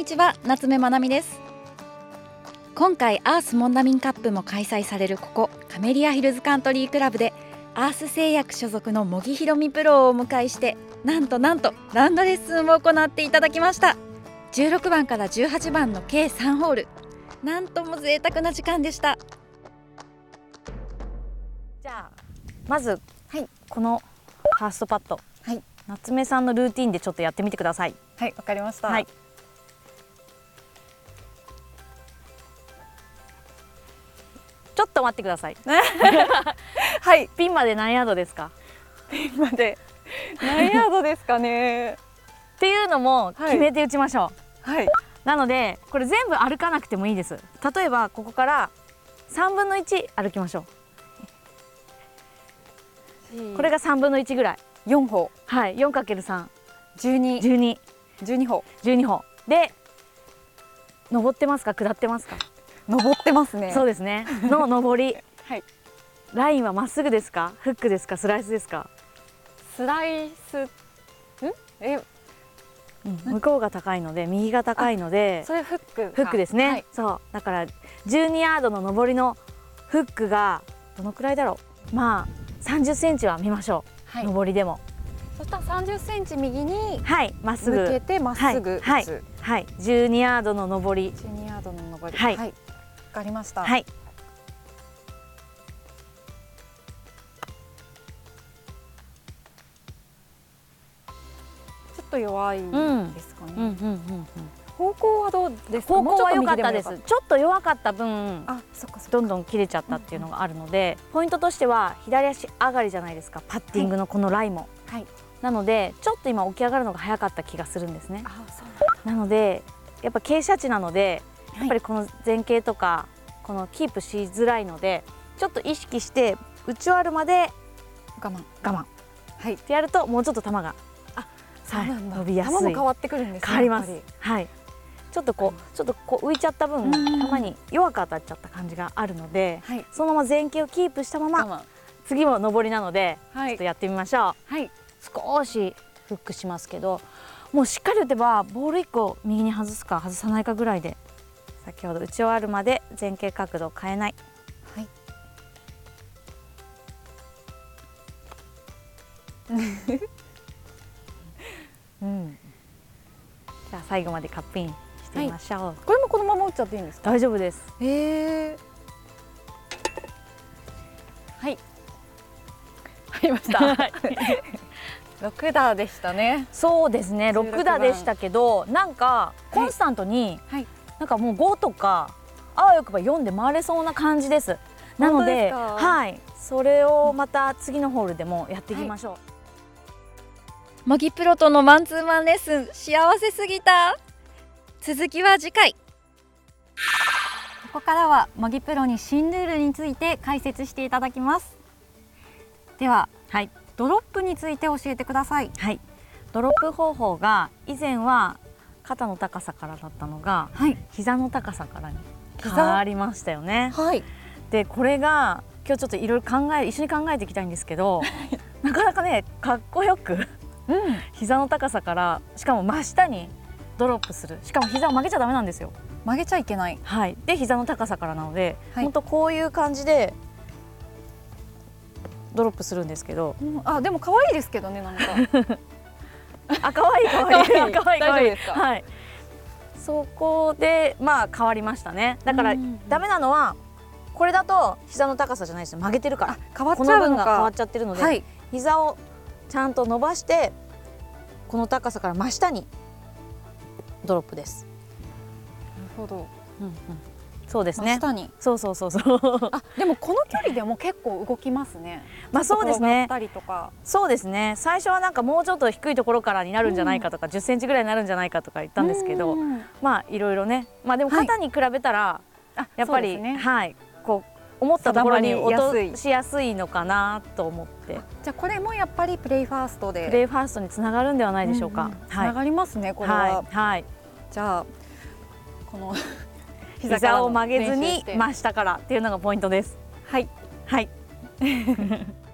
にちは夏目まなみです。今回アースモンダミンカップも開催されるここカメリアヒルズカントリークラブでアース製薬所属の茂木ひろみプロをお迎えしてなんとなんとラウンドレッスンを行っていただきました。16番から18番の計3ホール。なんとも贅沢な時間でした。じゃあまず、はい。このファーストパット、はい。夏目さんのルーティンでちょっとやってみてください。はいわかりました。はい。ちょっと待ってください。はいピンまで何ヤードですか？ピンまで何ヤードですかねっていうのもはい決めて打ちましょう。はいなのでこれ全部歩かなくてもいいです。例えばここから3分の1歩きましょう。これが3分の1ぐらい。4歩はい。4×3、12 12、12歩12歩で登ってますか？下ってますか？登ってますね。そうですね。の上り。はい。ラインはまっすぐですか？フックですか？スライスですか？スライス。ん？え？向こうが高いので右が高いのでそれフックフックですね、はい。そう。だから12ヤードの上りのフックがどのくらいだろう？まあ30センチは見ましょう、はい。上りでも。そしたら30センチ右にはいまっすぐ。向けてまっすぐ打つ、はいはい。12ヤードの上り。12ヤードの上り。はい。わかりました。はい。ちょっと弱いですかね、うん。うんうんうん方向はどうですか？方向は良かったです。ちょっと弱かった分あそっかどんどん切れちゃったっていうのがあるので、ポイントとしては左足上がりじゃないですか？パッティングのこのライも、はい。なのでちょっと今起き上がるのが早かった気がするんですね。あそうなのでやっぱ傾斜地なのではいやっぱりこの前傾とかこのキープしづらいのでちょっと意識して打ち終わるまで我慢我慢。っはい。てやるともうちょっと球があはいそうなんだ。伸びやすい。球も変わってくるんですね変わります。はい。ちょっとこうちょっとこう浮いちゃった分うん。球に弱く当たっちゃった感じがあるのではい。そのまま前傾をキープしたまま次も上りなのではい。ちょっとやってみましょう。はい。少しフックしますけどもうしっかり打てばボール1個右に外すか外さないかぐらいで先ほど打ち終わるまで前傾角度を変えない。はい。うん。じゃあ最後までカップインしてみましょう、これもこのまま打っちゃっていいんですか？大丈夫です。へえはい。入りました。六打でしたね。そうですね。16 6打でしたけどなんかコンスタントに、はいなんかもう5とかあわよくば4で回れそうな感じです。なのではい。それをまた次のホールでもやっていきましょう、模擬プロとのマンツーマンレッスン幸せすぎた？続きは次回。ここからは模擬プロに新ルールについて解説していただきます。でははい。ドロップについて教えてください。はい、ドロップ方法が以前は肩の高さからだったのがはい。膝の高さからに変膝わりましたよね。はい。でこれが今日ちょっといろいろ考え一緒に考えていきたいんですけどなかなかねかっこよくうん。膝の高さからしかも真下にドロップする。しかも膝を曲げちゃダメなんですよ。曲げちゃいけない。はい、で膝の高さからなので、はい。本当こういう感じでドロップするんですけど。うん。あでも可愛いですけどねなんか あ可愛い可愛い。可愛い可愛い。可愛い大丈夫ですか？はい。そこでまあ変わりましたね。だからうん。ダメなのはこれだと膝の高さじゃないですよ。曲げてるから。あ変わっこちゃうのが変わっかちゃってるので、はい。膝をちゃんと伸ばしてこの高さから真下にドロップです、なるほど。うんうん、そうですね。真下に。そうそうそうそう。あでもこの距離でも結構動きますね。まあそうですね。転がったりとか。そうですね。最初はなんかもうちょっと低いところからになるんじゃないかとか、1 0センチぐらいになるんじゃないかとか言ったんですけど、うんまあいろいろね。まあでもはい。肩に比べたら、あやっぱり、ね。はいこう思ったところに落としやすいのかなと思って。じゃあこれもやっぱりプレイファーストで。プレイファーストにつながるんではないでしょうか。んん。つはい。ながりますねこれは、はい、はい、じゃあこの膝を曲げずに真下からっていうのがポイントです。はいはい。